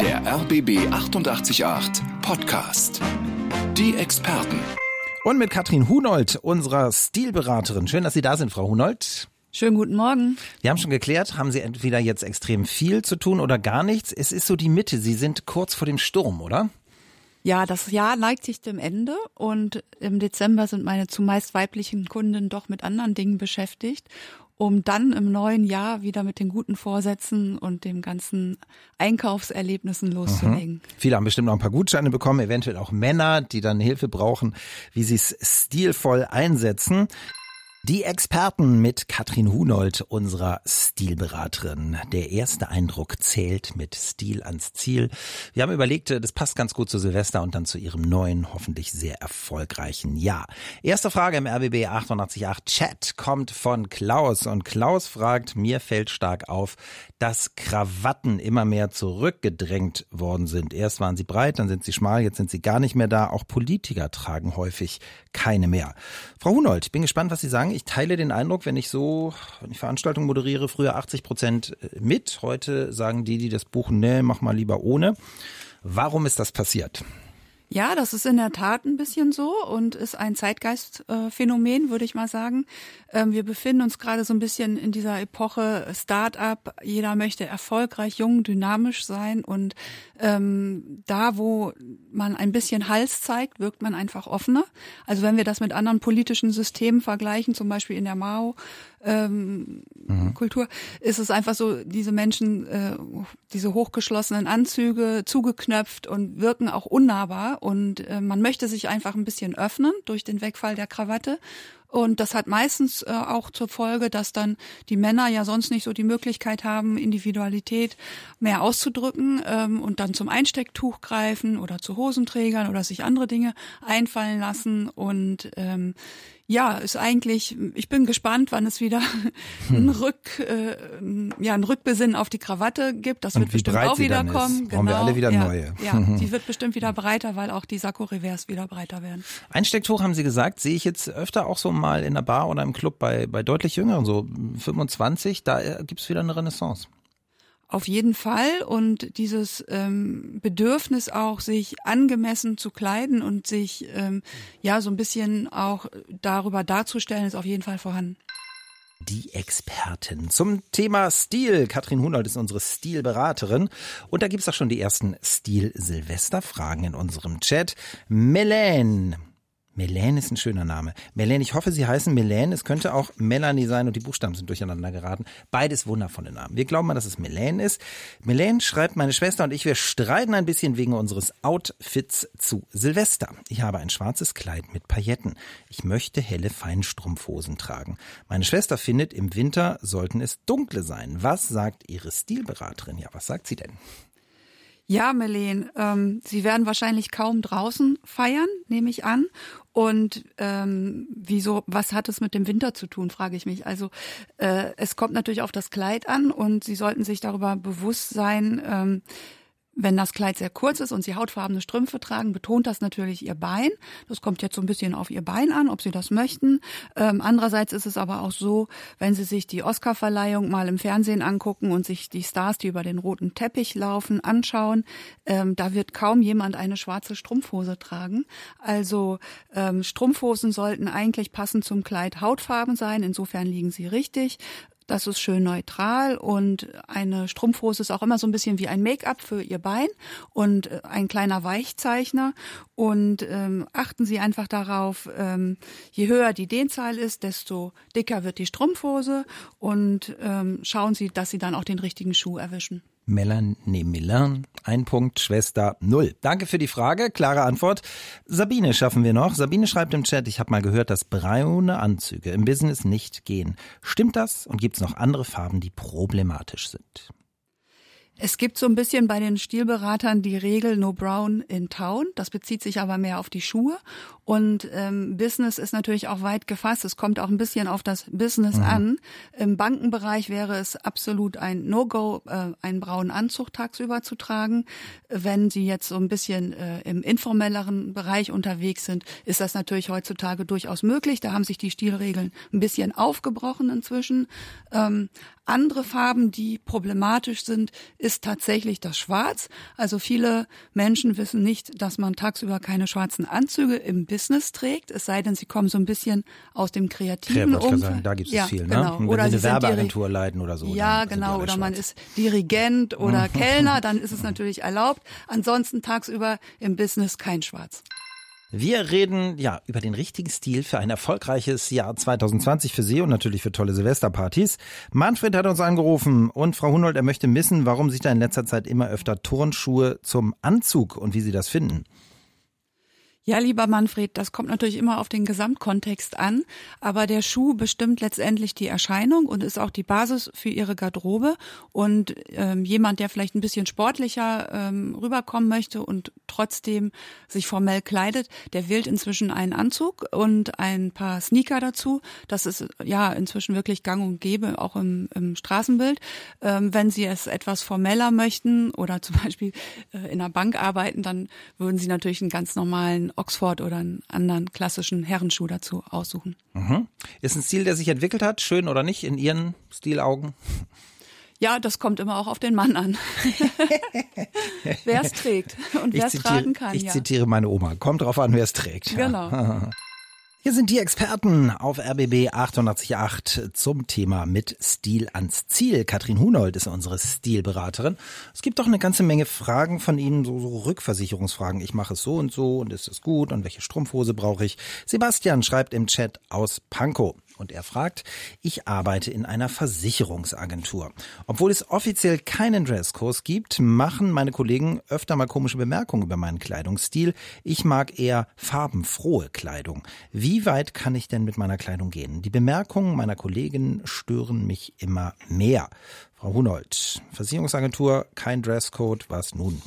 Der RBB 888 Podcast. Die Experten. Und mit Katrin Hunold, unserer Stilberaterin. Schön, dass Sie da sind, Frau Hunold. Schönen guten Morgen. Wir haben schon geklärt, haben Sie entweder jetzt extrem viel zu tun oder gar nichts. Es ist so die Mitte. Sie sind kurz vor dem Sturm, oder? Ja, das Jahr neigt sich dem Ende und im Dezember sind meine zumeist weiblichen Kunden doch mit anderen Dingen beschäftigt, um dann im neuen Jahr wieder mit den guten Vorsätzen und den ganzen Einkaufserlebnissen loszulegen. Mhm. Viele haben bestimmt noch ein paar Gutscheine bekommen, eventuell auch Männer, die dann Hilfe brauchen, wie sie es stilvoll einsetzen. Die Experten mit Katrin Hunold, unserer Stilberaterin. Der erste Eindruck zählt mit Stil ans Ziel. Wir haben überlegt, das passt ganz gut zu Silvester und dann zu ihrem neuen, hoffentlich sehr erfolgreichen Jahr. Erste Frage im RBB 888 Chat kommt von Klaus und Klaus fragt, mir fällt stark auf, dass Krawatten immer mehr zurückgedrängt worden sind. Erst waren sie breit, dann sind sie schmal, jetzt sind sie gar nicht mehr da. Auch Politiker tragen häufig keine mehr. Frau Hunold, ich bin gespannt, was Sie sagen. Ich teile den Eindruck, wenn ich so, wenn ich Veranstaltungen moderiere, früher 80 Prozent äh, mit. Heute sagen die, die das buchen, nee, mach mal lieber ohne. Warum ist das passiert? Ja, das ist in der Tat ein bisschen so und ist ein Zeitgeistphänomen, würde ich mal sagen. Ähm, wir befinden uns gerade so ein bisschen in dieser Epoche Start-up. Jeder möchte erfolgreich, jung, dynamisch sein und ähm, da, wo man ein bisschen Hals zeigt, wirkt man einfach offener. Also wenn wir das mit anderen politischen Systemen vergleichen, zum Beispiel in der Mao, ähm, mhm. Kultur, ist es einfach so, diese Menschen, äh, diese hochgeschlossenen Anzüge, zugeknöpft und wirken auch unnahbar und äh, man möchte sich einfach ein bisschen öffnen durch den Wegfall der Krawatte und das hat meistens äh, auch zur Folge, dass dann die Männer ja sonst nicht so die Möglichkeit haben, Individualität mehr auszudrücken ähm, und dann zum Einstecktuch greifen oder zu Hosenträgern oder sich andere Dinge einfallen lassen. Und ähm, ja, ist eigentlich, ich bin gespannt, wann es wieder ein Rück, äh, ja, ein Rückbesinnen auf die Krawatte gibt. Das Und wird bestimmt auch wieder kommen. Brauchen wir alle wieder ja, neue. Ja, die wird bestimmt wieder breiter, weil auch die Sakko-Revers wieder breiter werden. Einstecktuch haben Sie gesagt, sehe ich jetzt öfter auch so mal in der Bar oder im Club bei, bei deutlich jüngeren, so 25, da äh, gibt's wieder eine Renaissance. Auf jeden Fall. Und dieses ähm, Bedürfnis auch, sich angemessen zu kleiden und sich ähm, ja so ein bisschen auch darüber darzustellen, ist auf jeden Fall vorhanden. Die Experten zum Thema Stil. Katrin Hunold ist unsere Stilberaterin. Und da gibt's auch schon die ersten Stil-Silvester-Fragen in unserem Chat. Melaine ist ein schöner Name. Melane, ich hoffe, Sie heißen Melane. Es könnte auch Melanie sein und die Buchstaben sind durcheinander geraten. Beides wundervolle Namen. Wir glauben mal, dass es Melane ist. Melane schreibt, meine Schwester und ich, wir streiten ein bisschen wegen unseres Outfits zu Silvester. Ich habe ein schwarzes Kleid mit Pailletten. Ich möchte helle Feinstrumpfhosen tragen. Meine Schwester findet, im Winter sollten es dunkle sein. Was sagt Ihre Stilberaterin? Ja, was sagt sie denn? Ja, Melen, ähm, Sie werden wahrscheinlich kaum draußen feiern, nehme ich an. Und ähm, wieso, was hat es mit dem Winter zu tun, frage ich mich. Also äh, es kommt natürlich auf das Kleid an und Sie sollten sich darüber bewusst sein, ähm, wenn das Kleid sehr kurz ist und Sie hautfarbene Strümpfe tragen, betont das natürlich Ihr Bein. Das kommt jetzt so ein bisschen auf Ihr Bein an, ob Sie das möchten. Ähm, andererseits ist es aber auch so, wenn Sie sich die Oscarverleihung mal im Fernsehen angucken und sich die Stars, die über den roten Teppich laufen, anschauen, ähm, da wird kaum jemand eine schwarze Strumpfhose tragen. Also ähm, Strumpfhosen sollten eigentlich passend zum Kleid Hautfarben sein. Insofern liegen sie richtig. Das ist schön neutral und eine Strumpfhose ist auch immer so ein bisschen wie ein Make-up für ihr Bein und äh, ein kleiner Weichzeichner. Und ähm, achten Sie einfach darauf, ähm, je höher die Dehnzahl ist, desto dicker wird die Strumpfhose und ähm, schauen Sie, dass Sie dann auch den richtigen Schuh erwischen. Melanie Milan. Ein Punkt, Schwester null. Danke für die Frage. Klare Antwort. Sabine schaffen wir noch. Sabine schreibt im Chat, ich habe mal gehört, dass braune Anzüge im Business nicht gehen. Stimmt das? Und gibt es noch andere Farben, die problematisch sind? Es gibt so ein bisschen bei den Stilberatern die Regel No Brown in Town. Das bezieht sich aber mehr auf die Schuhe. Und ähm, Business ist natürlich auch weit gefasst. Es kommt auch ein bisschen auf das Business mhm. an. Im Bankenbereich wäre es absolut ein No-Go, äh, einen braunen Anzug tagsüber zu tragen. Wenn Sie jetzt so ein bisschen äh, im informelleren Bereich unterwegs sind, ist das natürlich heutzutage durchaus möglich. Da haben sich die Stilregeln ein bisschen aufgebrochen inzwischen. Ähm, andere Farben, die problematisch sind, ist tatsächlich das Schwarz. Also viele Menschen wissen nicht, dass man tagsüber keine schwarzen Anzüge im Business trägt, es sei denn, sie kommen so ein bisschen aus dem kreativen ja, Umfeld. Sagen, da gibt es ja, viel, ne? Genau. Wenn oder sie eine Werbeagentur leiten oder so. Ja, genau. Oder man ist Dirigent oder Kellner, dann ist es natürlich erlaubt. Ansonsten tagsüber im Business kein Schwarz. Wir reden ja über den richtigen Stil für ein erfolgreiches Jahr 2020 für Sie und natürlich für tolle Silvesterpartys. Manfred hat uns angerufen und Frau Hunold, er möchte wissen, warum sich da in letzter Zeit immer öfter Turnschuhe zum Anzug und wie Sie das finden. Ja, lieber Manfred, das kommt natürlich immer auf den Gesamtkontext an, aber der Schuh bestimmt letztendlich die Erscheinung und ist auch die Basis für Ihre Garderobe. Und ähm, jemand, der vielleicht ein bisschen sportlicher ähm, rüberkommen möchte und trotzdem sich formell kleidet, der wählt inzwischen einen Anzug und ein paar Sneaker dazu. Das ist ja inzwischen wirklich gang und gäbe, auch im, im Straßenbild. Ähm, wenn Sie es etwas formeller möchten oder zum Beispiel äh, in der Bank arbeiten, dann würden Sie natürlich einen ganz normalen Oxford oder einen anderen klassischen Herrenschuh dazu aussuchen. Mhm. Ist ein Stil, der sich entwickelt hat, schön oder nicht, in Ihren Stilaugen? Ja, das kommt immer auch auf den Mann an. wer es trägt und wer es tragen kann. Ich ja. zitiere meine Oma. Kommt drauf an, wer es trägt. Genau. Hier sind die Experten auf RBB 888 zum Thema mit Stil ans Ziel. Katrin Hunold ist unsere Stilberaterin. Es gibt doch eine ganze Menge Fragen von Ihnen, so, so Rückversicherungsfragen. Ich mache es so und so und ist es gut und welche Strumpfhose brauche ich? Sebastian schreibt im Chat aus Pankow. Und er fragt, ich arbeite in einer Versicherungsagentur. Obwohl es offiziell keinen Dresskurs gibt, machen meine Kollegen öfter mal komische Bemerkungen über meinen Kleidungsstil. Ich mag eher farbenfrohe Kleidung. Wie weit kann ich denn mit meiner Kleidung gehen? Die Bemerkungen meiner Kollegen stören mich immer mehr. Frau Hunold, Versicherungsagentur, kein Dresscode, was nun?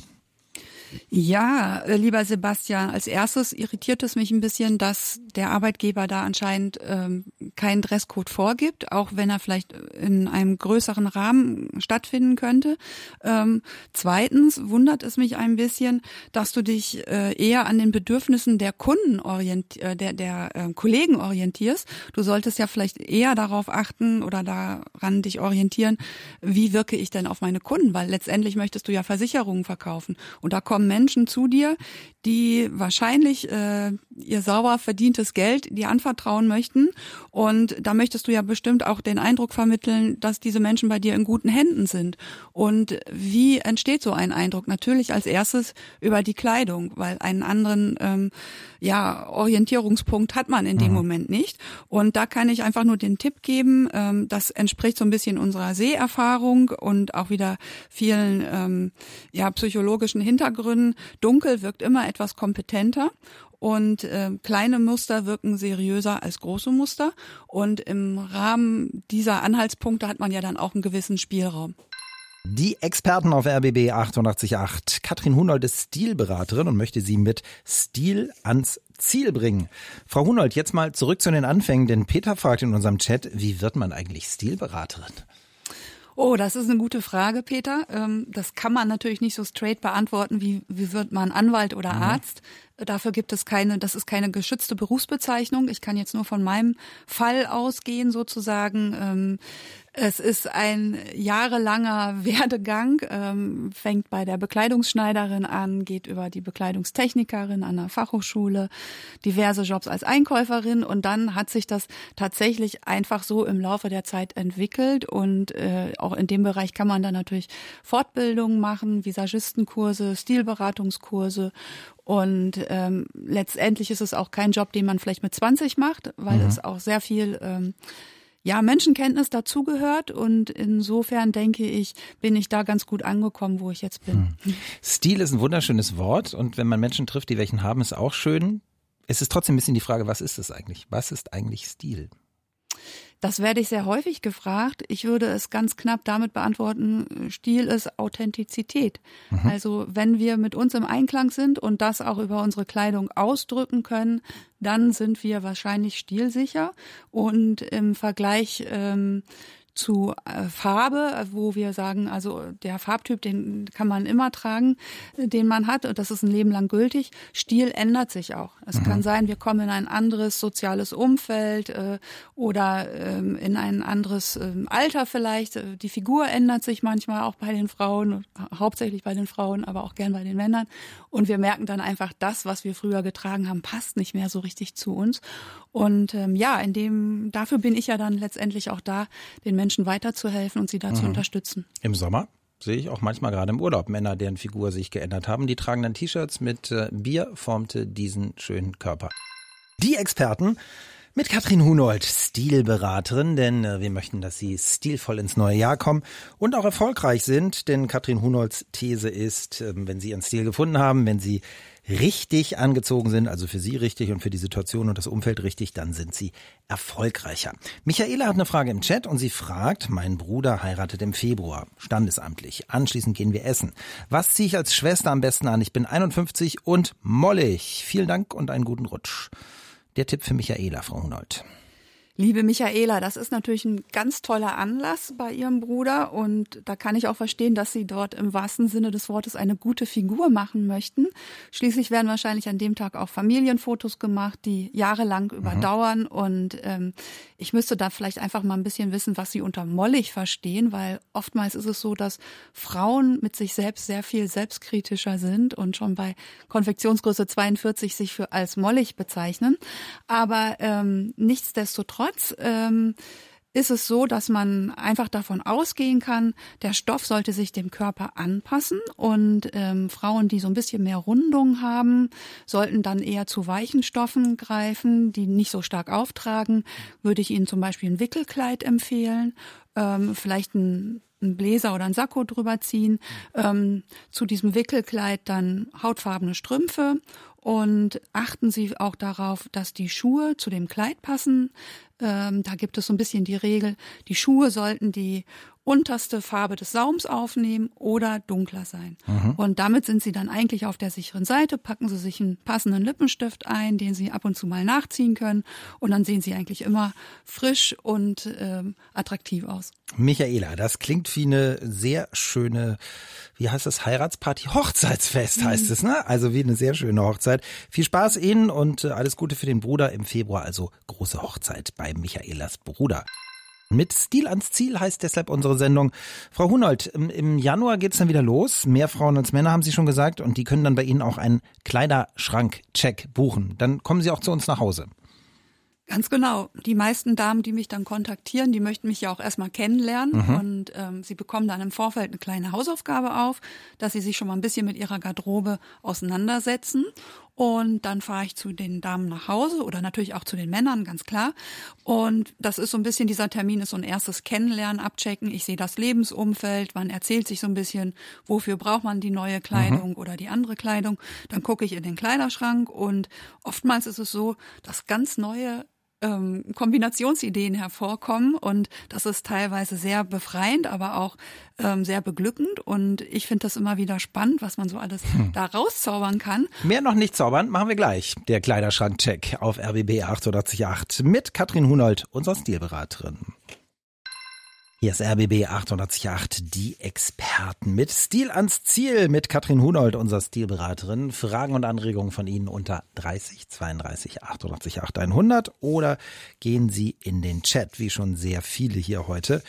Ja, äh, lieber Sebastian, als erstes irritiert es mich ein bisschen, dass der Arbeitgeber da anscheinend ähm, keinen Dresscode vorgibt, auch wenn er vielleicht in einem größeren Rahmen stattfinden könnte. Ähm, zweitens wundert es mich ein bisschen, dass du dich äh, eher an den Bedürfnissen der Kunden orient, äh, der, der äh, Kollegen orientierst. Du solltest ja vielleicht eher darauf achten oder daran dich orientieren, wie wirke ich denn auf meine Kunden, weil letztendlich möchtest du ja Versicherungen verkaufen und da kommen Menschen zu dir, die wahrscheinlich äh, ihr sauber verdientes Geld dir anvertrauen möchten. Und da möchtest du ja bestimmt auch den Eindruck vermitteln, dass diese Menschen bei dir in guten Händen sind. Und wie entsteht so ein Eindruck? Natürlich als erstes über die Kleidung, weil einen anderen ähm, ja, Orientierungspunkt hat man in dem mhm. Moment nicht. Und da kann ich einfach nur den Tipp geben, ähm, das entspricht so ein bisschen unserer Seherfahrung und auch wieder vielen ähm, ja, psychologischen Hintergründen. Dunkel wirkt immer etwas kompetenter und äh, kleine Muster wirken seriöser als große Muster. Und im Rahmen dieser Anhaltspunkte hat man ja dann auch einen gewissen Spielraum. Die Experten auf RBB 888. Katrin Hunold ist Stilberaterin und möchte sie mit Stil ans Ziel bringen. Frau Hunold, jetzt mal zurück zu den Anfängen, denn Peter fragt in unserem Chat, wie wird man eigentlich Stilberaterin? Oh, das ist eine gute Frage, Peter. Ähm, das kann man natürlich nicht so straight beantworten, wie, wie wird man Anwalt oder mhm. Arzt. Dafür gibt es keine, das ist keine geschützte Berufsbezeichnung. Ich kann jetzt nur von meinem Fall ausgehen, sozusagen. Ähm, es ist ein jahrelanger Werdegang, ähm, fängt bei der Bekleidungsschneiderin an, geht über die Bekleidungstechnikerin an der Fachhochschule, diverse Jobs als Einkäuferin und dann hat sich das tatsächlich einfach so im Laufe der Zeit entwickelt und äh, auch in dem Bereich kann man dann natürlich Fortbildungen machen, Visagistenkurse, Stilberatungskurse und ähm, letztendlich ist es auch kein Job, den man vielleicht mit 20 macht, weil mhm. es auch sehr viel ähm, ja, Menschenkenntnis dazugehört und insofern denke ich, bin ich da ganz gut angekommen, wo ich jetzt bin. Hm. Stil ist ein wunderschönes Wort und wenn man Menschen trifft, die welchen haben, ist auch schön. Es ist trotzdem ein bisschen die Frage, was ist es eigentlich? Was ist eigentlich Stil? Das werde ich sehr häufig gefragt. Ich würde es ganz knapp damit beantworten, Stil ist Authentizität. Mhm. Also wenn wir mit uns im Einklang sind und das auch über unsere Kleidung ausdrücken können, dann sind wir wahrscheinlich stilsicher. Und im Vergleich ähm, zu äh, Farbe, wo wir sagen, also der Farbtyp, den kann man immer tragen, den man hat, und das ist ein Leben lang gültig. Stil ändert sich auch. Es mhm. kann sein, wir kommen in ein anderes soziales Umfeld äh, oder ähm, in ein anderes ähm, Alter vielleicht. Die Figur ändert sich manchmal auch bei den Frauen, hauptsächlich bei den Frauen, aber auch gern bei den Männern. Und wir merken dann einfach, das, was wir früher getragen haben, passt nicht mehr so richtig zu uns. Und ähm, ja, in dem, dafür bin ich ja dann letztendlich auch da, den Menschen weiterzuhelfen und sie da mhm. zu unterstützen. Im Sommer sehe ich auch manchmal gerade im Urlaub Männer, deren Figur sich geändert haben. Die tragen dann T-Shirts mit äh, Bier formte diesen schönen Körper. Die Experten mit Katrin Hunold, Stilberaterin, denn äh, wir möchten, dass Sie stilvoll ins neue Jahr kommen und auch erfolgreich sind, denn Katrin Hunolds These ist, äh, wenn Sie Ihren Stil gefunden haben, wenn Sie richtig angezogen sind, also für Sie richtig und für die Situation und das Umfeld richtig, dann sind Sie erfolgreicher. Michaela hat eine Frage im Chat und sie fragt, mein Bruder heiratet im Februar, standesamtlich. Anschließend gehen wir essen. Was ziehe ich als Schwester am besten an? Ich bin 51 und mollig. Vielen Dank und einen guten Rutsch. Der Tipp für Michaela, Frau Hunold. Liebe Michaela, das ist natürlich ein ganz toller Anlass bei Ihrem Bruder und da kann ich auch verstehen, dass Sie dort im wahrsten Sinne des Wortes eine gute Figur machen möchten. Schließlich werden wahrscheinlich an dem Tag auch Familienfotos gemacht, die jahrelang mhm. überdauern und ähm, ich müsste da vielleicht einfach mal ein bisschen wissen, was Sie unter mollig verstehen, weil oftmals ist es so, dass Frauen mit sich selbst sehr viel selbstkritischer sind und schon bei Konfektionsgröße 42 sich für als mollig bezeichnen. Aber ähm, nichtsdestotrotz Nichtsdestotrotz ähm, ist es so, dass man einfach davon ausgehen kann, der Stoff sollte sich dem Körper anpassen und ähm, Frauen, die so ein bisschen mehr Rundung haben, sollten dann eher zu weichen Stoffen greifen, die nicht so stark auftragen. Würde ich Ihnen zum Beispiel ein Wickelkleid empfehlen, ähm, vielleicht ein einen Bläser oder ein Sakko drüber ziehen, ähm, zu diesem Wickelkleid dann hautfarbene Strümpfe und achten Sie auch darauf, dass die Schuhe zu dem Kleid passen. Ähm, da gibt es so ein bisschen die Regel, die Schuhe sollten die unterste Farbe des Saums aufnehmen oder dunkler sein. Mhm. Und damit sind Sie dann eigentlich auf der sicheren Seite. Packen Sie sich einen passenden Lippenstift ein, den Sie ab und zu mal nachziehen können. Und dann sehen Sie eigentlich immer frisch und ähm, attraktiv aus. Michaela, das klingt wie eine sehr schöne, wie heißt das, Heiratsparty? Hochzeitsfest heißt mhm. es, ne? Also wie eine sehr schöne Hochzeit. Viel Spaß Ihnen und äh, alles Gute für den Bruder im Februar, also große Hochzeit bei Michaelas Bruder. Mit Stil ans Ziel heißt deshalb unsere Sendung. Frau Hunold, im Januar geht's dann wieder los. Mehr Frauen als Männer haben Sie schon gesagt und die können dann bei Ihnen auch einen Kleiderschrank-Check buchen. Dann kommen Sie auch zu uns nach Hause. Ganz genau. Die meisten Damen, die mich dann kontaktieren, die möchten mich ja auch erstmal kennenlernen mhm. und ähm, sie bekommen dann im Vorfeld eine kleine Hausaufgabe auf, dass sie sich schon mal ein bisschen mit ihrer Garderobe auseinandersetzen. Und dann fahre ich zu den Damen nach Hause oder natürlich auch zu den Männern, ganz klar. Und das ist so ein bisschen, dieser Termin ist so ein erstes Kennenlernen, abchecken. Ich sehe das Lebensumfeld, man erzählt sich so ein bisschen, wofür braucht man die neue Kleidung mhm. oder die andere Kleidung. Dann gucke ich in den Kleiderschrank und oftmals ist es so, dass ganz neue ähm, Kombinationsideen hervorkommen und das ist teilweise sehr befreiend, aber auch ähm, sehr beglückend und ich finde das immer wieder spannend, was man so alles hm. da rauszaubern kann. Mehr noch nicht zaubern, machen wir gleich. Der Kleiderschrank-Check auf RBB 888 mit Katrin Hunold, unserer Stilberaterin. Hier ist RBB 888, die Experten mit Stil ans Ziel mit Katrin Hunold, unserer Stilberaterin. Fragen und Anregungen von Ihnen unter 30 32 88 100 oder gehen Sie in den Chat, wie schon sehr viele hier heute.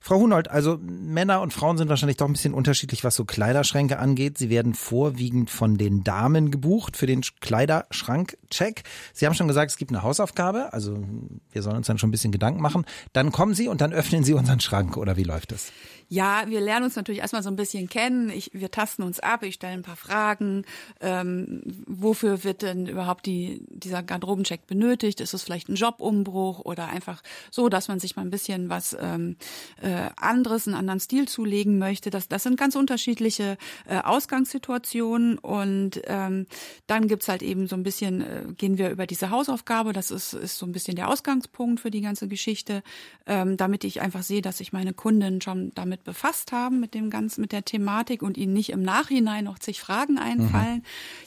Frau Hunold, also Männer und Frauen sind wahrscheinlich doch ein bisschen unterschiedlich, was so Kleiderschränke angeht. Sie werden vorwiegend von den Damen gebucht für den Kleiderschrank-Check. Sie haben schon gesagt, es gibt eine Hausaufgabe, also wir sollen uns dann schon ein bisschen Gedanken machen. Dann kommen Sie und dann öffnen Sie unseren Schrank oder wie läuft das? Ja, wir lernen uns natürlich erstmal so ein bisschen kennen. Ich, wir tasten uns ab, ich stelle ein paar Fragen. Ähm, wofür wird denn überhaupt die, dieser Garderobencheck benötigt? Ist es vielleicht ein Jobumbruch oder einfach so, dass man sich mal ein bisschen was ähm, äh, anderes, einen anderen Stil zulegen möchte? Das, das sind ganz unterschiedliche äh, Ausgangssituationen und ähm, dann gibt's halt eben so ein bisschen, äh, gehen wir über diese Hausaufgabe, das ist, ist so ein bisschen der Ausgangspunkt für die ganze Geschichte, ähm, damit ich einfach sehe, dass sich meine Kunden schon damit damit befasst haben, mit dem ganzen, mit der Thematik und ihnen nicht im Nachhinein noch zig Fragen einfallen. Mhm.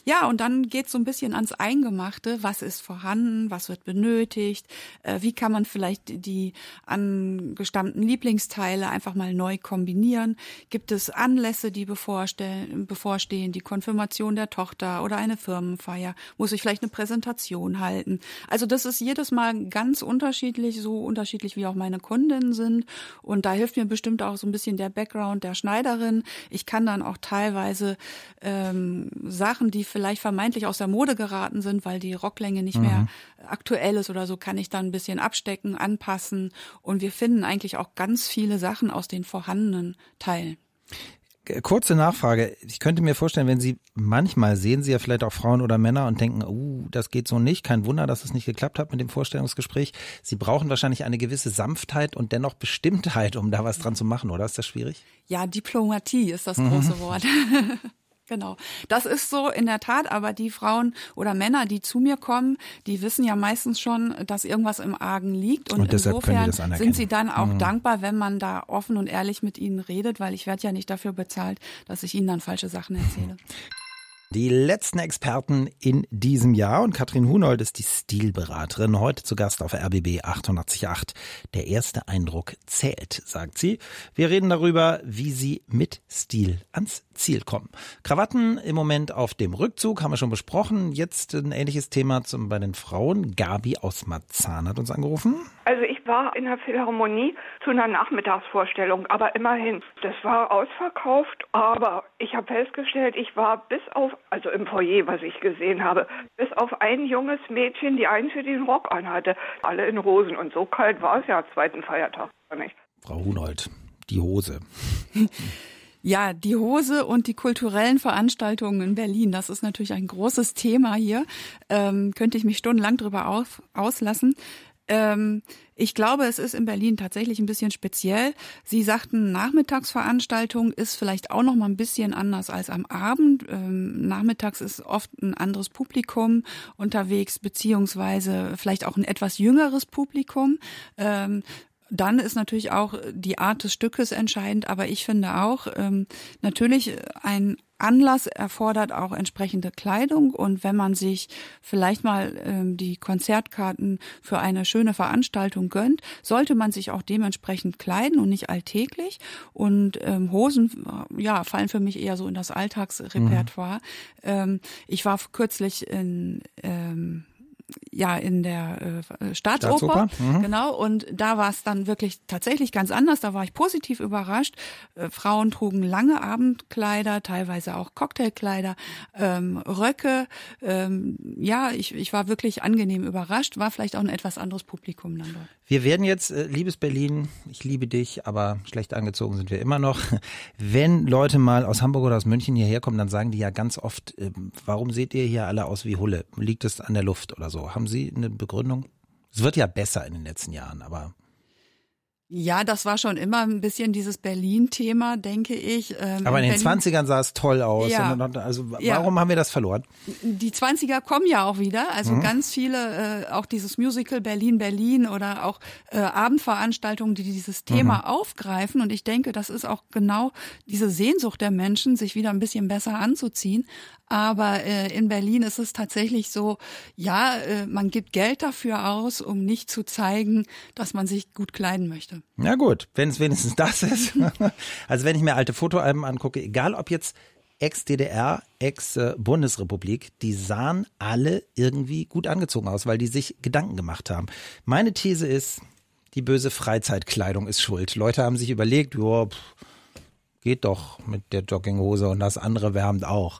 Ja, und dann geht so ein bisschen ans Eingemachte. Was ist vorhanden? Was wird benötigt? Äh, wie kann man vielleicht die angestammten Lieblingsteile einfach mal neu kombinieren? Gibt es Anlässe, die bevorstehen, bevorstehen? Die Konfirmation der Tochter oder eine Firmenfeier? Muss ich vielleicht eine Präsentation halten? Also das ist jedes Mal ganz unterschiedlich, so unterschiedlich wie auch meine Kundinnen sind. Und da hilft mir bestimmt auch so ein bisschen bisschen der Background der Schneiderin. Ich kann dann auch teilweise ähm, Sachen, die vielleicht vermeintlich aus der Mode geraten sind, weil die Rocklänge nicht mhm. mehr aktuell ist oder so, kann ich dann ein bisschen abstecken, anpassen. Und wir finden eigentlich auch ganz viele Sachen aus den vorhandenen Teilen. Kurze Nachfrage. Ich könnte mir vorstellen, wenn Sie manchmal sehen Sie ja vielleicht auch Frauen oder Männer und denken, uh, das geht so nicht. Kein Wunder, dass es nicht geklappt hat mit dem Vorstellungsgespräch. Sie brauchen wahrscheinlich eine gewisse Sanftheit und dennoch Bestimmtheit, um da was dran zu machen, oder? Ist das schwierig? Ja, Diplomatie ist das große mhm. Wort. Genau. Das ist so in der Tat, aber die Frauen oder Männer, die zu mir kommen, die wissen ja meistens schon, dass irgendwas im Argen liegt. Und, und insofern sind sie dann auch mhm. dankbar, wenn man da offen und ehrlich mit ihnen redet, weil ich werde ja nicht dafür bezahlt, dass ich ihnen dann falsche Sachen erzähle. Die letzten Experten in diesem Jahr und Katrin Hunold ist die Stilberaterin, heute zu Gast auf RBB 888. Der erste Eindruck zählt, sagt sie. Wir reden darüber, wie sie mit Stil ans Ziel kommen. Krawatten im Moment auf dem Rückzug, haben wir schon besprochen. Jetzt ein ähnliches Thema zum, bei den Frauen. Gabi aus Marzahn hat uns angerufen. Also ich war in der Philharmonie zu einer Nachmittagsvorstellung, aber immerhin, das war ausverkauft, aber ich habe festgestellt, ich war bis auf, also im Foyer, was ich gesehen habe, bis auf ein junges Mädchen, die einzige, die einen Rock anhatte, alle in Hosen und so kalt war es ja am zweiten Feiertag nicht. Frau Hunold, die Hose. Ja, die Hose und die kulturellen Veranstaltungen in Berlin, das ist natürlich ein großes Thema hier. Ähm, könnte ich mich stundenlang drüber auf, auslassen. Ähm, ich glaube, es ist in Berlin tatsächlich ein bisschen speziell. Sie sagten, Nachmittagsveranstaltung ist vielleicht auch noch mal ein bisschen anders als am Abend. Ähm, nachmittags ist oft ein anderes Publikum unterwegs, beziehungsweise vielleicht auch ein etwas jüngeres Publikum. Ähm, dann ist natürlich auch die Art des Stückes entscheidend, aber ich finde auch, ähm, natürlich ein Anlass erfordert auch entsprechende Kleidung und wenn man sich vielleicht mal ähm, die Konzertkarten für eine schöne Veranstaltung gönnt, sollte man sich auch dementsprechend kleiden und nicht alltäglich. Und ähm, Hosen, ja, fallen für mich eher so in das Alltagsrepertoire. Mhm. Ähm, ich war kürzlich in ähm, ja in der äh, Staatsoper, Staatsoper? Mhm. genau und da war es dann wirklich tatsächlich ganz anders. Da war ich positiv überrascht. Äh, Frauen trugen lange Abendkleider teilweise auch Cocktailkleider ähm, Röcke. Ähm, ja ich, ich war wirklich angenehm überrascht. War vielleicht auch ein etwas anderes Publikum dann dort wir werden jetzt, äh, liebes Berlin, ich liebe dich, aber schlecht angezogen sind wir immer noch. Wenn Leute mal aus Hamburg oder aus München hierher kommen, dann sagen die ja ganz oft, äh, warum seht ihr hier alle aus wie Hulle? Liegt es an der Luft oder so? Haben Sie eine Begründung? Es wird ja besser in den letzten Jahren, aber ja, das war schon immer ein bisschen dieses Berlin-Thema, denke ich. Ähm, Aber in den Berlin 20ern sah es toll aus. Ja. Also warum ja. haben wir das verloren? Die 20er kommen ja auch wieder. Also mhm. ganz viele, äh, auch dieses Musical Berlin, Berlin oder auch äh, Abendveranstaltungen, die dieses Thema mhm. aufgreifen. Und ich denke, das ist auch genau diese Sehnsucht der Menschen, sich wieder ein bisschen besser anzuziehen. Aber äh, in Berlin ist es tatsächlich so, ja, äh, man gibt Geld dafür aus, um nicht zu zeigen, dass man sich gut kleiden möchte. Ja gut, wenn es wenigstens das ist. also wenn ich mir alte Fotoalben angucke, egal ob jetzt Ex-DDR, Ex-Bundesrepublik, die sahen alle irgendwie gut angezogen aus, weil die sich Gedanken gemacht haben. Meine These ist, die böse Freizeitkleidung ist schuld. Leute haben sich überlegt, jo, pff, geht doch mit der Jogginghose und das andere wärmt auch.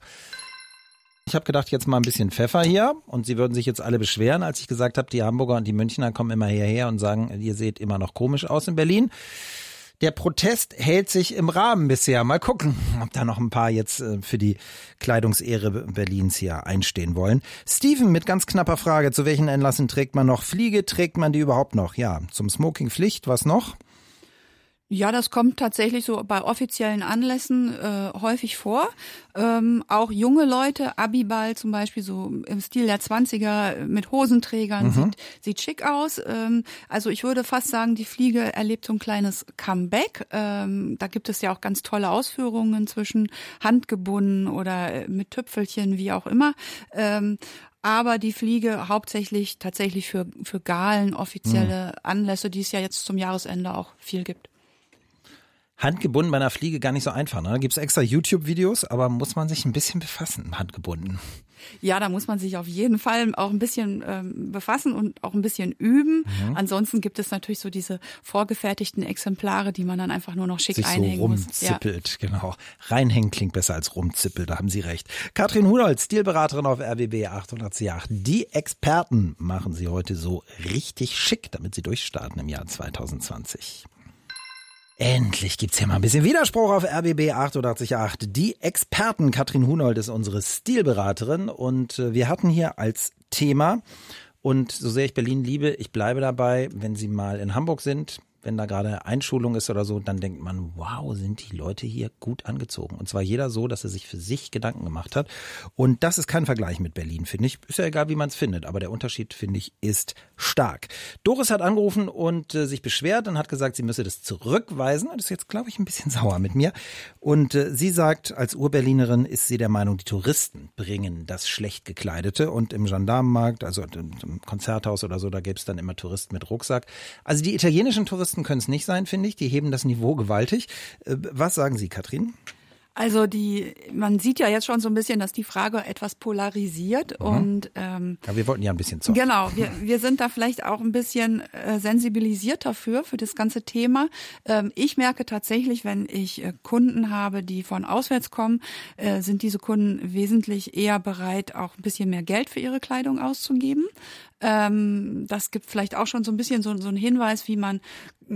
Ich habe gedacht, jetzt mal ein bisschen Pfeffer hier und sie würden sich jetzt alle beschweren, als ich gesagt habe, die Hamburger und die Münchner kommen immer hierher und sagen, ihr seht immer noch komisch aus in Berlin. Der Protest hält sich im Rahmen bisher. Mal gucken, ob da noch ein paar jetzt äh, für die Kleidungsehre Berlins hier einstehen wollen. Steven mit ganz knapper Frage, zu welchen Anlässen trägt man noch Fliege? Trägt man die überhaupt noch? Ja, zum Smoking Pflicht, was noch? Ja, das kommt tatsächlich so bei offiziellen Anlässen äh, häufig vor. Ähm, auch junge Leute, Abiball zum Beispiel, so im Stil der Zwanziger mit Hosenträgern, mhm. sieht, sieht schick aus. Ähm, also ich würde fast sagen, die Fliege erlebt so ein kleines Comeback. Ähm, da gibt es ja auch ganz tolle Ausführungen zwischen handgebunden oder äh, mit Tüpfelchen, wie auch immer. Ähm, aber die Fliege hauptsächlich tatsächlich für, für Galen, offizielle mhm. Anlässe, die es ja jetzt zum Jahresende auch viel gibt handgebunden bei einer Fliege gar nicht so einfach. Ne? Da gibt's extra YouTube-Videos, aber muss man sich ein bisschen befassen, handgebunden. Ja, da muss man sich auf jeden Fall auch ein bisschen ähm, befassen und auch ein bisschen üben. Mhm. Ansonsten gibt es natürlich so diese vorgefertigten Exemplare, die man dann einfach nur noch schick sich einhängen so rumzippelt, ja. genau. Reinhängen klingt besser als rumzippelt, da haben Sie recht. Katrin Hunold, Stilberaterin auf RWB 808. Die Experten machen Sie heute so richtig schick, damit Sie durchstarten im Jahr 2020. Endlich gibt's hier mal ein bisschen Widerspruch auf RBB 888. Die Experten, Katrin Hunold ist unsere Stilberaterin und äh, wir hatten hier als Thema und so sehr ich Berlin liebe, ich bleibe dabei, wenn Sie mal in Hamburg sind, wenn da gerade Einschulung ist oder so, dann denkt man, wow, sind die Leute hier gut angezogen. Und zwar jeder so, dass er sich für sich Gedanken gemacht hat. Und das ist kein Vergleich mit Berlin, finde ich. Ist ja egal, wie man es findet, aber der Unterschied, finde ich, ist stark. Doris hat angerufen und äh, sich beschwert und hat gesagt, sie müsse das zurückweisen. Und ist jetzt, glaube ich, ein bisschen sauer mit mir. Und äh, sie sagt, als Urberlinerin ist sie der Meinung, die Touristen bringen das schlecht gekleidete. Und im Gendarmenmarkt, also im Konzerthaus oder so, da gäbe es dann immer Touristen mit Rucksack. Also die italienischen Touristen Touristen können es nicht sein, finde ich. Die heben das Niveau gewaltig. Äh, was sagen Sie, Katrin? Also die, man sieht ja jetzt schon so ein bisschen, dass die Frage etwas polarisiert mhm. und ähm, ja, wir wollten ja ein bisschen zocken. Genau, wir, wir sind da vielleicht auch ein bisschen äh, sensibilisiert dafür für das ganze Thema. Ähm, ich merke tatsächlich, wenn ich äh, Kunden habe, die von auswärts kommen, äh, sind diese Kunden wesentlich eher bereit, auch ein bisschen mehr Geld für ihre Kleidung auszugeben. Ähm, das gibt vielleicht auch schon so ein bisschen so, so einen Hinweis, wie man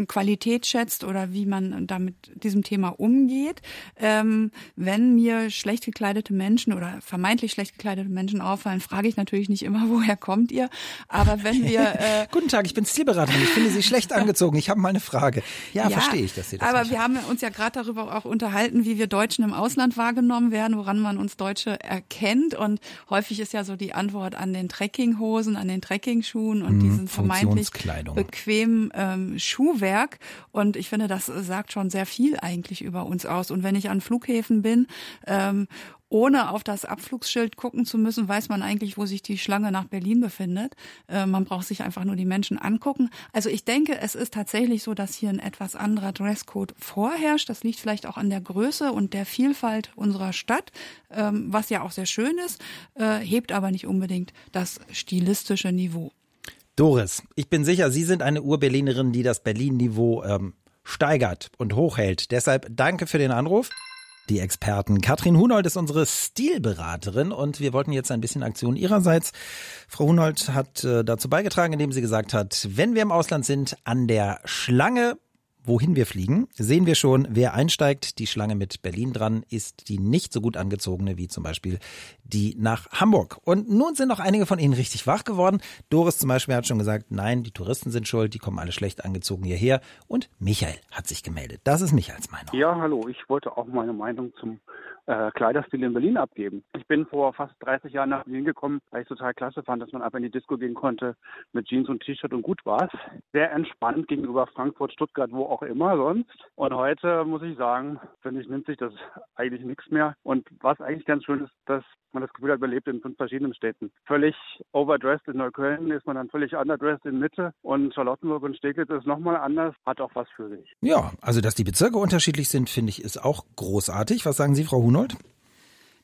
Qualität schätzt oder wie man damit diesem Thema umgeht. Ähm, wenn mir schlecht gekleidete Menschen oder vermeintlich schlecht gekleidete Menschen auffallen, frage ich natürlich nicht immer, woher kommt ihr? Aber wenn wir äh, Guten Tag, ich bin Stilberaterin. Ich finde Sie schlecht angezogen. Ich habe mal eine Frage. Ja, ja verstehe ich, dass Sie das Aber wir haben uns ja gerade darüber auch unterhalten, wie wir Deutschen im Ausland wahrgenommen werden, woran man uns Deutsche erkennt. Und häufig ist ja so die Antwort an den Trekkinghosen, an den Trekkingschuhen und mm, diesen vermeintlich bequemen ähm, Schuhwerk. Und ich finde, das sagt schon sehr viel eigentlich über uns aus. Und wenn ich an Flughäfen bin, ähm, ohne auf das Abflugsschild gucken zu müssen, weiß man eigentlich, wo sich die Schlange nach Berlin befindet. Äh, man braucht sich einfach nur die Menschen angucken. Also ich denke, es ist tatsächlich so, dass hier ein etwas anderer Dresscode vorherrscht. Das liegt vielleicht auch an der Größe und der Vielfalt unserer Stadt, ähm, was ja auch sehr schön ist, äh, hebt aber nicht unbedingt das stilistische Niveau. Doris, ich bin sicher, Sie sind eine Urberlinerin, die das Berlin-Niveau ähm, steigert und hochhält. Deshalb danke für den Anruf. Die Experten. Katrin Hunold ist unsere Stilberaterin und wir wollten jetzt ein bisschen Aktion ihrerseits. Frau Hunold hat äh, dazu beigetragen, indem sie gesagt hat, wenn wir im Ausland sind, an der Schlange wohin wir fliegen, sehen wir schon, wer einsteigt. Die Schlange mit Berlin dran ist die nicht so gut angezogene wie zum Beispiel die nach Hamburg. Und nun sind noch einige von Ihnen richtig wach geworden. Doris zum Beispiel hat schon gesagt, nein, die Touristen sind schuld, die kommen alle schlecht angezogen hierher. Und Michael hat sich gemeldet. Das ist Michaels Meinung. Ja, hallo, ich wollte auch meine Meinung zum äh, Kleiderstil in Berlin abgeben. Ich bin vor fast 30 Jahren nach Berlin gekommen, weil ich total klasse fand, dass man einfach in die Disco gehen konnte mit Jeans und T-Shirt und gut war's. Sehr entspannt gegenüber Frankfurt, Stuttgart, wo auch immer sonst. Und heute muss ich sagen, finde ich, nimmt sich das eigentlich nichts mehr. Und was eigentlich ganz schön ist, dass man das Gefühl hat, man lebt in fünf verschiedenen Städten. Völlig overdressed in Neukölln ist man dann völlig underdressed in Mitte und Charlottenburg und Steglitz ist nochmal anders, hat auch was für sich. Ja, also dass die Bezirke unterschiedlich sind, finde ich, ist auch großartig. Was sagen Sie, Frau Hunold?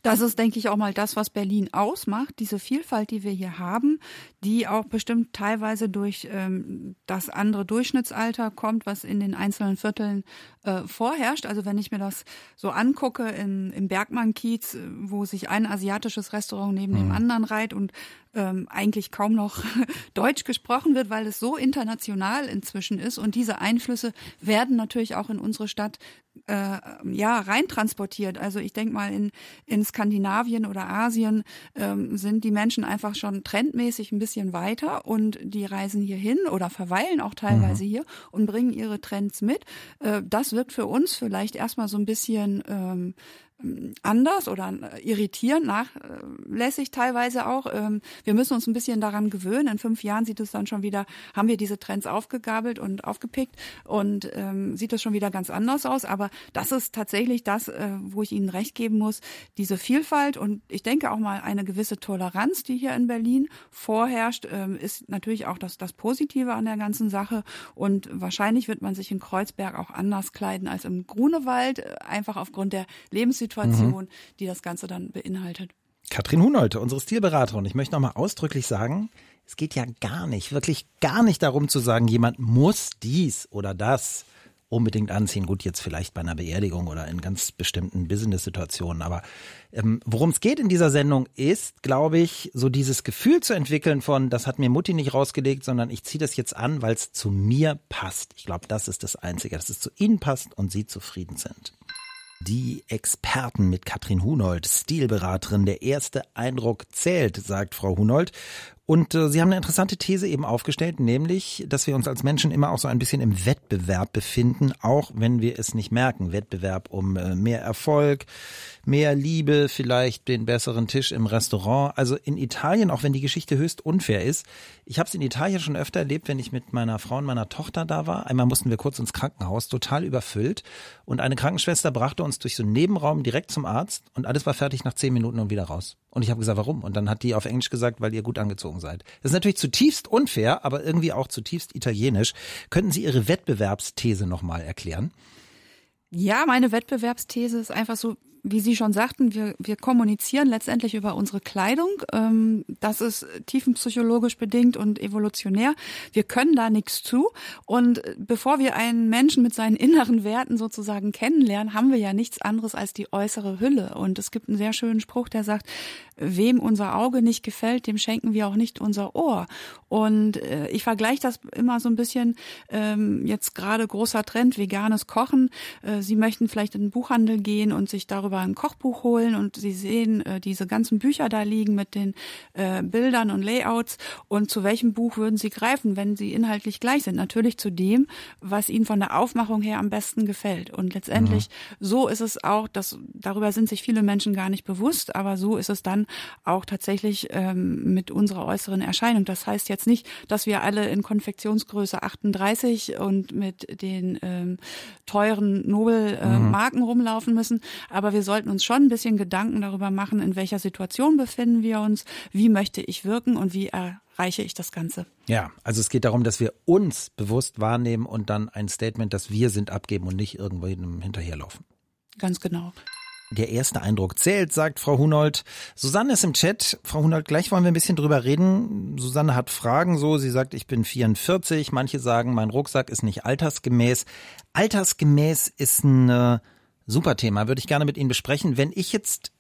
Das ist, denke ich, auch mal das, was Berlin ausmacht, diese Vielfalt, die wir hier haben, die auch bestimmt teilweise durch ähm, das andere Durchschnittsalter kommt, was in den einzelnen Vierteln äh, vorherrscht. Also wenn ich mir das so angucke in, im Bergmann-Kiez, wo sich ein asiatisches Restaurant neben mhm. dem anderen reiht und ähm, eigentlich kaum noch Deutsch gesprochen wird, weil es so international inzwischen ist. Und diese Einflüsse werden natürlich auch in unsere Stadt äh, ja reintransportiert. Also ich denke mal in, in Skandinavien oder Asien ähm, sind die Menschen einfach schon trendmäßig ein bisschen weiter und die reisen hier hin oder verweilen auch teilweise mhm. hier und bringen ihre Trends mit. Äh, das wirkt für uns vielleicht erstmal so ein bisschen ähm, anders oder irritierend, nachlässig teilweise auch. Ähm, wir müssen uns ein bisschen daran gewöhnen. In fünf Jahren sieht es dann schon wieder, haben wir diese Trends aufgegabelt und aufgepickt und ähm, sieht es schon wieder ganz anders aus. Aber das ist tatsächlich das, äh, wo ich Ihnen recht geben muss, diese Vielfalt und ich denke auch mal eine gewisse Toleranz, die hier in Berlin vorherrscht, ähm, ist natürlich auch das, das Positive an der ganzen Sache. Und wahrscheinlich wird man sich in Kreuzberg auch anders kleiden als im Grunewald, äh, einfach aufgrund der Lebenssituation Situation, mhm. die das Ganze dann beinhaltet. Katrin Hunolte, unsere Stilberaterin. Ich möchte nochmal ausdrücklich sagen, es geht ja gar nicht, wirklich gar nicht darum zu sagen, jemand muss dies oder das unbedingt anziehen. Gut, jetzt vielleicht bei einer Beerdigung oder in ganz bestimmten Business-Situationen. Aber ähm, worum es geht in dieser Sendung ist, glaube ich, so dieses Gefühl zu entwickeln von, das hat mir Mutti nicht rausgelegt, sondern ich ziehe das jetzt an, weil es zu mir passt. Ich glaube, das ist das Einzige, dass es zu Ihnen passt und Sie zufrieden sind. Die Experten mit Katrin Hunold, Stilberaterin. Der erste Eindruck zählt, sagt Frau Hunold. Und äh, Sie haben eine interessante These eben aufgestellt, nämlich, dass wir uns als Menschen immer auch so ein bisschen im Wettbewerb befinden, auch wenn wir es nicht merken. Wettbewerb um äh, mehr Erfolg, mehr Liebe, vielleicht den besseren Tisch im Restaurant. Also in Italien, auch wenn die Geschichte höchst unfair ist. Ich habe es in Italien schon öfter erlebt, wenn ich mit meiner Frau und meiner Tochter da war. Einmal mussten wir kurz ins Krankenhaus, total überfüllt. Und eine Krankenschwester brachte uns durch so einen Nebenraum direkt zum Arzt und alles war fertig nach zehn Minuten und wieder raus. Und ich habe gesagt, warum? Und dann hat die auf Englisch gesagt, weil ihr gut angezogen seid. Das ist natürlich zutiefst unfair, aber irgendwie auch zutiefst italienisch. Könnten Sie Ihre Wettbewerbsthese nochmal erklären? Ja, meine Wettbewerbsthese ist einfach so, wie Sie schon sagten, wir, wir kommunizieren letztendlich über unsere Kleidung. Ähm, das ist tiefenpsychologisch bedingt und evolutionär. Wir können da nichts zu. Und bevor wir einen Menschen mit seinen inneren Werten sozusagen kennenlernen, haben wir ja nichts anderes als die äußere Hülle. Und es gibt einen sehr schönen Spruch, der sagt, wem unser Auge nicht gefällt, dem schenken wir auch nicht unser Ohr. Und äh, ich vergleiche das immer so ein bisschen, ähm, jetzt gerade großer Trend, veganes Kochen. Äh, Sie möchten vielleicht in den Buchhandel gehen und sich darüber ein Kochbuch holen und Sie sehen äh, diese ganzen Bücher da liegen mit den äh, Bildern und Layouts. Und zu welchem Buch würden Sie greifen, wenn sie inhaltlich gleich sind? Natürlich zu dem, was Ihnen von der Aufmachung her am besten gefällt. Und letztendlich, mhm. so ist es auch, dass darüber sind sich viele Menschen gar nicht bewusst, aber so ist es dann auch tatsächlich ähm, mit unserer äußeren Erscheinung. Das heißt jetzt nicht, dass wir alle in Konfektionsgröße 38 und mit den ähm, teuren Nobelmarken äh, mhm. rumlaufen müssen, aber wir sollten uns schon ein bisschen Gedanken darüber machen, in welcher Situation befinden wir uns, wie möchte ich wirken und wie erreiche ich das Ganze. Ja, also es geht darum, dass wir uns bewusst wahrnehmen und dann ein Statement, dass wir sind, abgeben und nicht irgendwo hinterherlaufen. Ganz genau. Der erste Eindruck zählt, sagt Frau Hunold. Susanne ist im Chat. Frau Hunold, gleich wollen wir ein bisschen drüber reden. Susanne hat Fragen so. Sie sagt, ich bin 44. Manche sagen, mein Rucksack ist nicht altersgemäß. Altersgemäß ist ein äh, super Thema. Würde ich gerne mit Ihnen besprechen. Wenn ich jetzt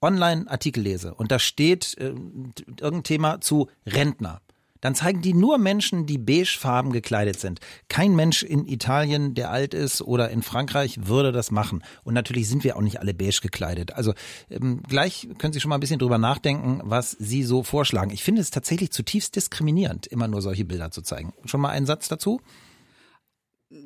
online Artikel lese und da steht äh, irgendein Thema zu Rentner, dann zeigen die nur Menschen, die beigefarben gekleidet sind. Kein Mensch in Italien, der alt ist oder in Frankreich würde das machen. Und natürlich sind wir auch nicht alle beige gekleidet. Also ähm, gleich können Sie schon mal ein bisschen drüber nachdenken, was Sie so vorschlagen. Ich finde es tatsächlich zutiefst diskriminierend, immer nur solche Bilder zu zeigen. Schon mal einen Satz dazu?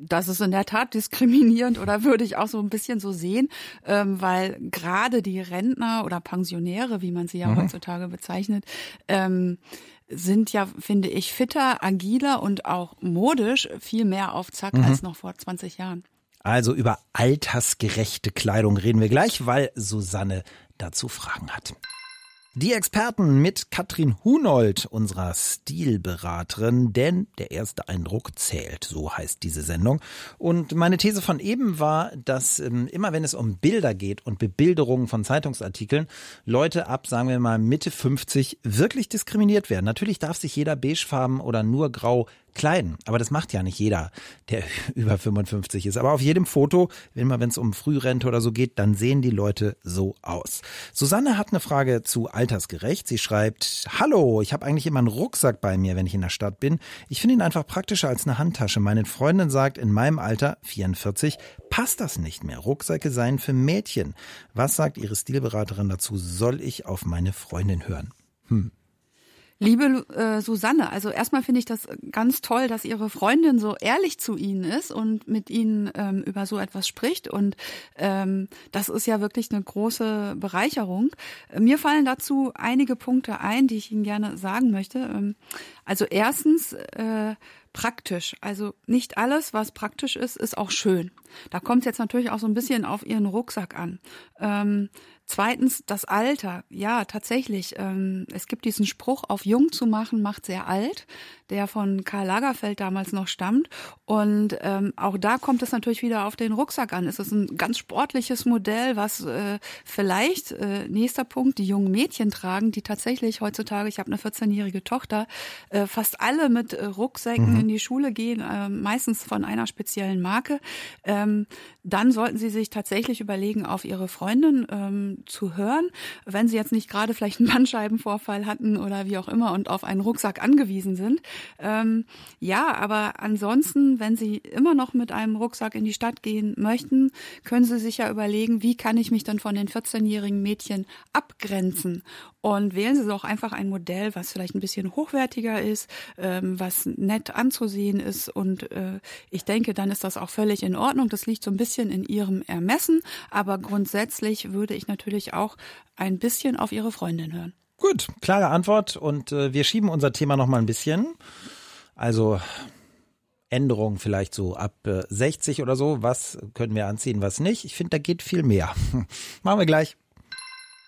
Das ist in der Tat diskriminierend oder würde ich auch so ein bisschen so sehen, ähm, weil gerade die Rentner oder Pensionäre, wie man sie ja mhm. heutzutage bezeichnet, ähm, sind ja, finde ich, fitter, agiler und auch modisch viel mehr auf Zack mhm. als noch vor 20 Jahren. Also über altersgerechte Kleidung reden wir gleich, weil Susanne dazu Fragen hat. Die Experten mit Katrin Hunold, unserer Stilberaterin, denn der erste Eindruck zählt, so heißt diese Sendung. Und meine These von eben war, dass ähm, immer wenn es um Bilder geht und Bebilderungen von Zeitungsartikeln, Leute ab, sagen wir mal, Mitte 50 wirklich diskriminiert werden. Natürlich darf sich jeder beigefarben oder nur grau kleiden. Aber das macht ja nicht jeder, der über 55 ist. Aber auf jedem Foto, wenn wenn es um Frührente oder so geht, dann sehen die Leute so aus. Susanne hat eine Frage zu altersgerecht. Sie schreibt, Hallo, ich habe eigentlich immer einen Rucksack bei mir, wenn ich in der Stadt bin. Ich finde ihn einfach praktischer als eine Handtasche. Meine Freundin sagt, in meinem Alter, 44, passt das nicht mehr. Rucksäcke seien für Mädchen. Was sagt Ihre Stilberaterin dazu? Soll ich auf meine Freundin hören? Hm. Liebe äh, Susanne, also erstmal finde ich das ganz toll, dass Ihre Freundin so ehrlich zu Ihnen ist und mit Ihnen ähm, über so etwas spricht. Und ähm, das ist ja wirklich eine große Bereicherung. Mir fallen dazu einige Punkte ein, die ich Ihnen gerne sagen möchte. Also erstens äh, praktisch. Also nicht alles, was praktisch ist, ist auch schön. Da kommt es jetzt natürlich auch so ein bisschen auf Ihren Rucksack an. Ähm, Zweitens das Alter. Ja, tatsächlich. Ähm, es gibt diesen Spruch, auf jung zu machen, macht sehr alt, der von Karl Lagerfeld damals noch stammt. Und ähm, auch da kommt es natürlich wieder auf den Rucksack an. Es ist ein ganz sportliches Modell, was äh, vielleicht, äh, nächster Punkt, die jungen Mädchen tragen, die tatsächlich heutzutage, ich habe eine 14-jährige Tochter, äh, fast alle mit äh, Rucksäcken mhm. in die Schule gehen, äh, meistens von einer speziellen Marke. Ähm, dann sollten sie sich tatsächlich überlegen, auf ihre Freundin ähm, zu hören, wenn sie jetzt nicht gerade vielleicht einen Bandscheibenvorfall hatten oder wie auch immer und auf einen Rucksack angewiesen sind. Ähm, ja, aber ansonsten, wenn sie immer noch mit einem Rucksack in die Stadt gehen möchten, können sie sich ja überlegen, wie kann ich mich dann von den 14-jährigen Mädchen abgrenzen und wählen Sie doch einfach ein Modell, was vielleicht ein bisschen hochwertiger ist, ähm, was nett anzusehen ist. Und äh, ich denke, dann ist das auch völlig in Ordnung. Das liegt so ein bisschen in Ihrem Ermessen. Aber grundsätzlich würde ich natürlich auch ein bisschen auf Ihre Freundin hören. Gut, klare Antwort. Und äh, wir schieben unser Thema noch mal ein bisschen. Also Änderungen vielleicht so ab 60 äh, oder so. Was können wir anziehen, was nicht? Ich finde, da geht viel mehr. Machen wir gleich.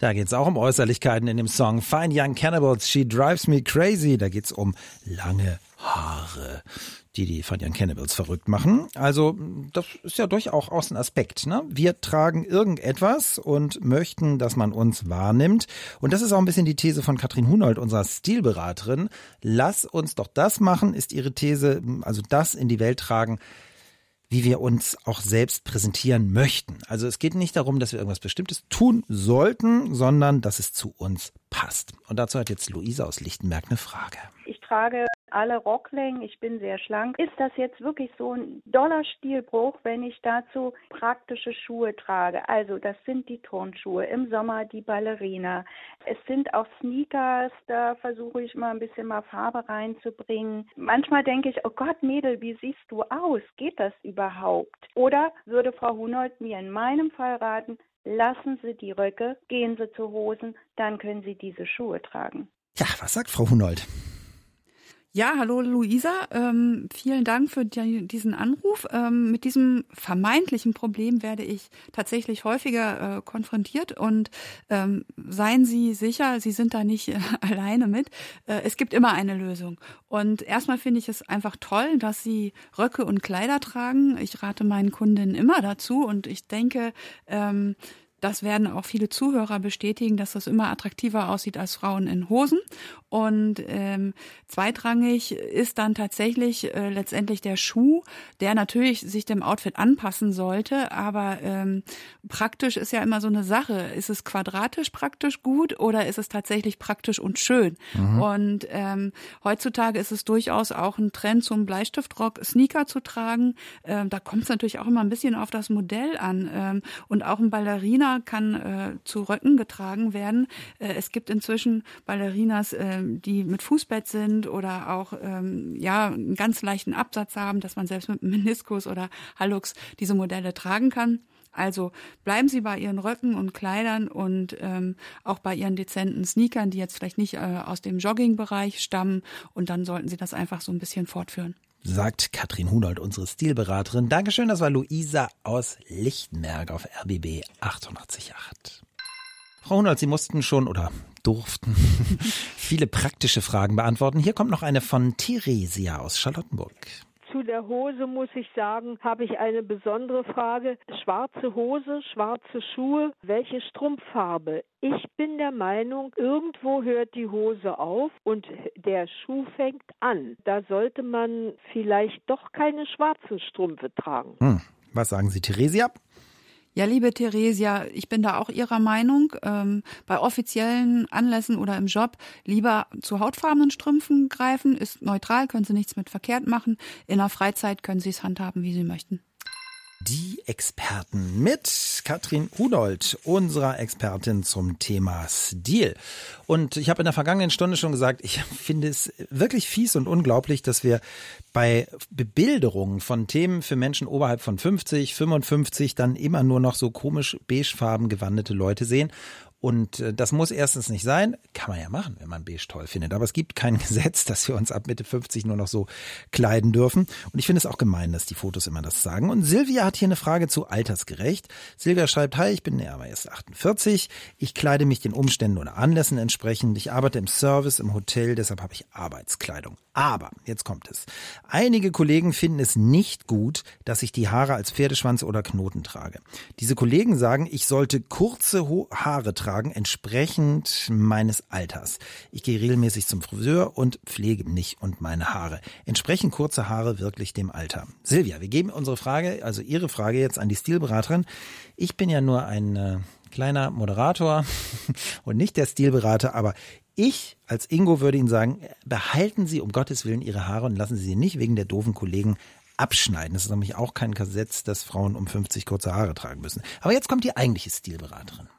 Da geht es auch um Äußerlichkeiten in dem Song Fine Young Cannibals, She Drives Me Crazy. Da geht es um lange Haare, die die Fine Young Cannibals verrückt machen. Also das ist ja durchaus ein Aspekt. Ne? Wir tragen irgendetwas und möchten, dass man uns wahrnimmt. Und das ist auch ein bisschen die These von Katrin Hunold, unserer Stilberaterin. Lass uns doch das machen, ist ihre These, also das in die Welt tragen, wie wir uns auch selbst präsentieren möchten. Also es geht nicht darum, dass wir irgendwas Bestimmtes tun sollten, sondern dass es zu uns passt. Und dazu hat jetzt Luisa aus Lichtenberg eine Frage. Ich trage alle Rocklängen, ich bin sehr schlank. Ist das jetzt wirklich so ein doller Stilbruch, wenn ich dazu praktische Schuhe trage? Also das sind die Turnschuhe, im Sommer die Ballerina. Es sind auch Sneakers, da versuche ich mal ein bisschen mal Farbe reinzubringen. Manchmal denke ich, oh Gott, Mädel, wie siehst du aus? Geht das überhaupt? Oder würde Frau Hunold mir in meinem Fall raten, lassen Sie die Röcke, gehen Sie zu Hosen, dann können Sie diese Schuhe tragen. Ja, was sagt Frau Hunold? Ja, hallo Luisa. Ähm, vielen Dank für die, diesen Anruf. Ähm, mit diesem vermeintlichen Problem werde ich tatsächlich häufiger äh, konfrontiert und ähm, seien Sie sicher, Sie sind da nicht äh, alleine mit. Äh, es gibt immer eine Lösung. Und erstmal finde ich es einfach toll, dass Sie Röcke und Kleider tragen. Ich rate meinen Kundinnen immer dazu und ich denke, ähm, das werden auch viele Zuhörer bestätigen, dass das immer attraktiver aussieht als Frauen in Hosen. Und ähm, zweitrangig ist dann tatsächlich äh, letztendlich der Schuh, der natürlich sich dem Outfit anpassen sollte. Aber ähm, praktisch ist ja immer so eine Sache. Ist es quadratisch praktisch gut oder ist es tatsächlich praktisch und schön? Mhm. Und ähm, heutzutage ist es durchaus auch ein Trend zum Bleistiftrock Sneaker zu tragen. Ähm, da kommt es natürlich auch immer ein bisschen auf das Modell an. Ähm, und auch ein Ballerina kann äh, zu Röcken getragen werden. Äh, es gibt inzwischen Ballerinas, äh, die mit Fußbett sind oder auch ähm, ja einen ganz leichten Absatz haben, dass man selbst mit Meniskus oder Hallux diese Modelle tragen kann. Also bleiben Sie bei Ihren Röcken und Kleidern und ähm, auch bei Ihren dezenten Sneakern, die jetzt vielleicht nicht äh, aus dem Joggingbereich stammen. Und dann sollten Sie das einfach so ein bisschen fortführen. Sagt Katrin Hunold, unsere Stilberaterin. Dankeschön, das war Luisa aus Lichtenberg auf RBB 888. Frau Hunold, Sie mussten schon oder durften viele praktische Fragen beantworten. Hier kommt noch eine von Theresia aus Charlottenburg. Zu der Hose muss ich sagen, habe ich eine besondere Frage. Schwarze Hose, schwarze Schuhe, welche Strumpffarbe? Ich bin der Meinung, irgendwo hört die Hose auf und der Schuh fängt an. Da sollte man vielleicht doch keine schwarzen Strümpfe tragen. Hm. Was sagen Sie, Theresia? Ja, liebe Theresia, ich bin da auch Ihrer Meinung. Ähm, bei offiziellen Anlässen oder im Job lieber zu hautfarbenen Strümpfen greifen. Ist neutral, können Sie nichts mit verkehrt machen. In der Freizeit können Sie es handhaben, wie Sie möchten. Die Experten mit Katrin Hudold, unserer Expertin zum Thema Stil. Und ich habe in der vergangenen Stunde schon gesagt, ich finde es wirklich fies und unglaublich, dass wir bei Bebilderungen von Themen für Menschen oberhalb von 50, 55 dann immer nur noch so komisch beigefarben gewandete Leute sehen und äh, das muss erstens nicht sein, kann man ja machen, wenn man beige toll findet. Aber es gibt kein Gesetz, dass wir uns ab Mitte 50 nur noch so kleiden dürfen. Und ich finde es auch gemein, dass die Fotos immer das sagen. Und Silvia hat hier eine Frage zu altersgerecht. Silvia schreibt, hi, ich bin ja aber erst 48. Ich kleide mich den Umständen oder Anlässen entsprechend. Ich arbeite im Service, im Hotel, deshalb habe ich Arbeitskleidung. Aber, jetzt kommt es. Einige Kollegen finden es nicht gut, dass ich die Haare als Pferdeschwanz oder Knoten trage. Diese Kollegen sagen, ich sollte kurze Haare tragen, entsprechend meines Alters. Ich gehe regelmäßig zum Friseur und pflege mich und meine Haare. Entsprechen kurze Haare wirklich dem Alter? Silvia, wir geben unsere Frage, also Ihre Frage jetzt an die Stilberaterin. Ich bin ja nur ein äh, kleiner Moderator und nicht der Stilberater, aber ich als Ingo würde Ihnen sagen, behalten Sie um Gottes Willen Ihre Haare und lassen Sie sie nicht wegen der doofen Kollegen abschneiden. Das ist nämlich auch kein Gesetz, dass Frauen um 50 kurze Haare tragen müssen. Aber jetzt kommt die eigentliche Stilberaterin.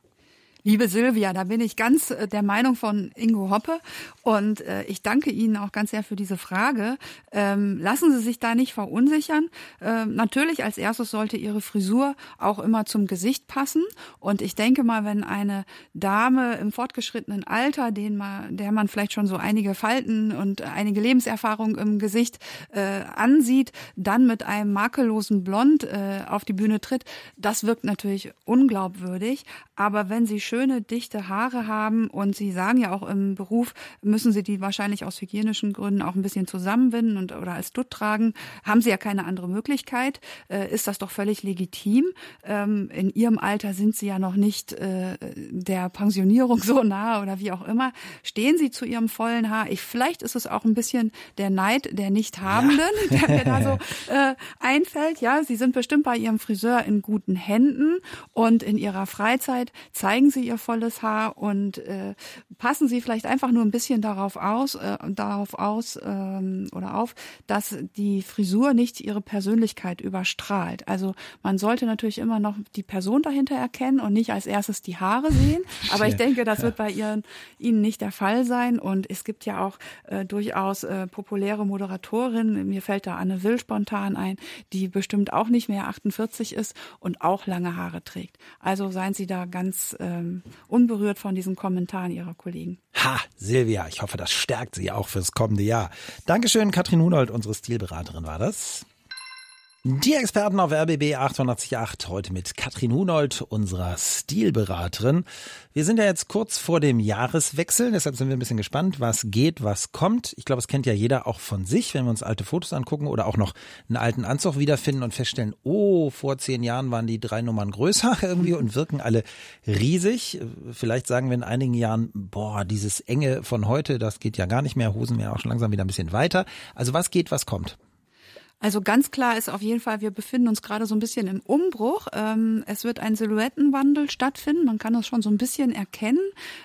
Liebe Silvia, da bin ich ganz äh, der Meinung von Ingo Hoppe und äh, ich danke Ihnen auch ganz sehr für diese Frage. Ähm, lassen Sie sich da nicht verunsichern. Ähm, natürlich als erstes sollte Ihre Frisur auch immer zum Gesicht passen und ich denke mal, wenn eine Dame im fortgeschrittenen Alter, den man, der man vielleicht schon so einige Falten und einige Lebenserfahrung im Gesicht äh, ansieht, dann mit einem makellosen Blond auf die Bühne tritt, das wirkt natürlich unglaubwürdig. Aber wenn Sie schöne, dichte Haare haben und Sie sagen ja auch im Beruf, müssen Sie die wahrscheinlich aus hygienischen Gründen auch ein bisschen zusammenbinden und oder als Dutt tragen, haben Sie ja keine andere Möglichkeit, äh, ist das doch völlig legitim. Ähm, in Ihrem Alter sind Sie ja noch nicht äh, der Pensionierung so nah oder wie auch immer. Stehen Sie zu Ihrem vollen Haar. Ich, vielleicht ist es auch ein bisschen der Neid der Nichthabenden, ja. der mir da so äh, einfällt. Ja, Sie sind bestimmt bei Ihrem Friseur in guten Händen und in Ihrer Freizeit zeigen Sie ihr volles Haar und äh, passen Sie vielleicht einfach nur ein bisschen darauf aus, äh, darauf aus ähm, oder auf, dass die Frisur nicht ihre Persönlichkeit überstrahlt. Also man sollte natürlich immer noch die Person dahinter erkennen und nicht als erstes die Haare sehen. Aber ich denke, das wird bei ihren, Ihnen nicht der Fall sein. Und es gibt ja auch äh, durchaus äh, populäre Moderatorinnen. Mir fällt da Anne Will spontan ein, die bestimmt auch nicht mehr 48 ist und auch lange Haare trägt. Also seien Sie da ganz ähm, unberührt von diesen Kommentaren Ihrer Kollegen. Ha, Silvia, ich hoffe, das stärkt Sie auch fürs kommende Jahr. Dankeschön, Katrin Hunold, unsere Stilberaterin war das. Die Experten auf RBB 888 heute mit Katrin Hunold, unserer Stilberaterin. Wir sind ja jetzt kurz vor dem Jahreswechsel, deshalb sind wir ein bisschen gespannt, was geht, was kommt. Ich glaube, es kennt ja jeder auch von sich, wenn wir uns alte Fotos angucken oder auch noch einen alten Anzug wiederfinden und feststellen, oh, vor zehn Jahren waren die drei Nummern größer irgendwie und wirken alle riesig. Vielleicht sagen wir in einigen Jahren, boah, dieses Enge von heute, das geht ja gar nicht mehr, Hosen werden auch schon langsam wieder ein bisschen weiter. Also was geht, was kommt? Also ganz klar ist auf jeden Fall, wir befinden uns gerade so ein bisschen im Umbruch. Ähm, es wird ein Silhouettenwandel stattfinden. Man kann das schon so ein bisschen erkennen.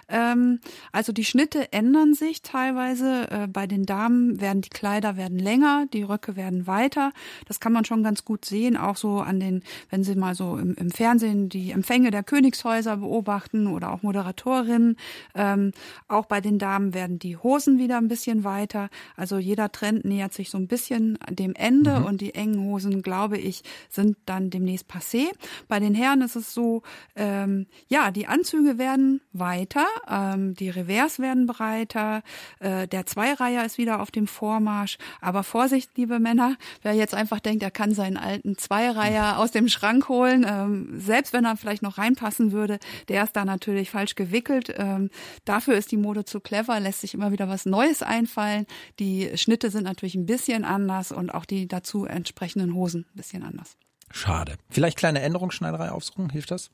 Ähm, also die Schnitte ändern sich teilweise. Äh, bei den Damen werden die Kleider werden länger, die Röcke werden weiter. Das kann man schon ganz gut sehen, auch so an den, wenn Sie mal so im, im Fernsehen die Empfänge der Königshäuser beobachten oder auch Moderatorinnen. Ähm, auch bei den Damen werden die Hosen wieder ein bisschen weiter. Also jeder Trend nähert sich so ein bisschen dem Ende. Ende mhm. und die engen Hosen, glaube ich, sind dann demnächst passé. Bei den Herren ist es so, ähm, ja, die Anzüge werden weiter, ähm, die Revers werden breiter, äh, der Zweireiher ist wieder auf dem Vormarsch. Aber Vorsicht, liebe Männer, wer jetzt einfach denkt, er kann seinen alten Zweireiher aus dem Schrank holen, ähm, selbst wenn er vielleicht noch reinpassen würde, der ist da natürlich falsch gewickelt. Ähm, dafür ist die Mode zu clever, lässt sich immer wieder was Neues einfallen. Die Schnitte sind natürlich ein bisschen anders und auch die dazu entsprechenden Hosen ein bisschen anders. Schade. Vielleicht kleine Änderungsschneiderei aufsuchen, hilft das?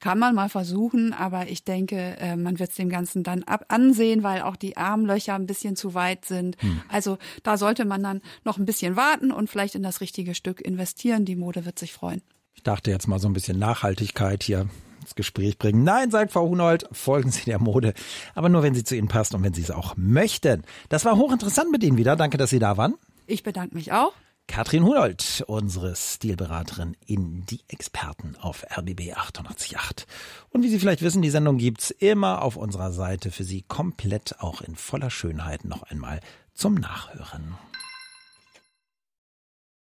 Kann man mal versuchen, aber ich denke, äh, man wird es dem Ganzen dann ab ansehen, weil auch die Armlöcher ein bisschen zu weit sind. Hm. Also da sollte man dann noch ein bisschen warten und vielleicht in das richtige Stück investieren. Die Mode wird sich freuen. Ich dachte jetzt mal so ein bisschen Nachhaltigkeit hier ins Gespräch bringen. Nein, sagt Frau Hunold, folgen Sie der Mode. Aber nur, wenn sie zu Ihnen passt und wenn Sie es auch möchten. Das war hochinteressant mit Ihnen wieder. Danke, dass Sie da waren. Ich bedanke mich auch. Katrin Hunold, unsere Stilberaterin in Die Experten auf RBB 888. Und wie Sie vielleicht wissen, die Sendung gibt's immer auf unserer Seite für Sie komplett auch in voller Schönheit noch einmal zum Nachhören.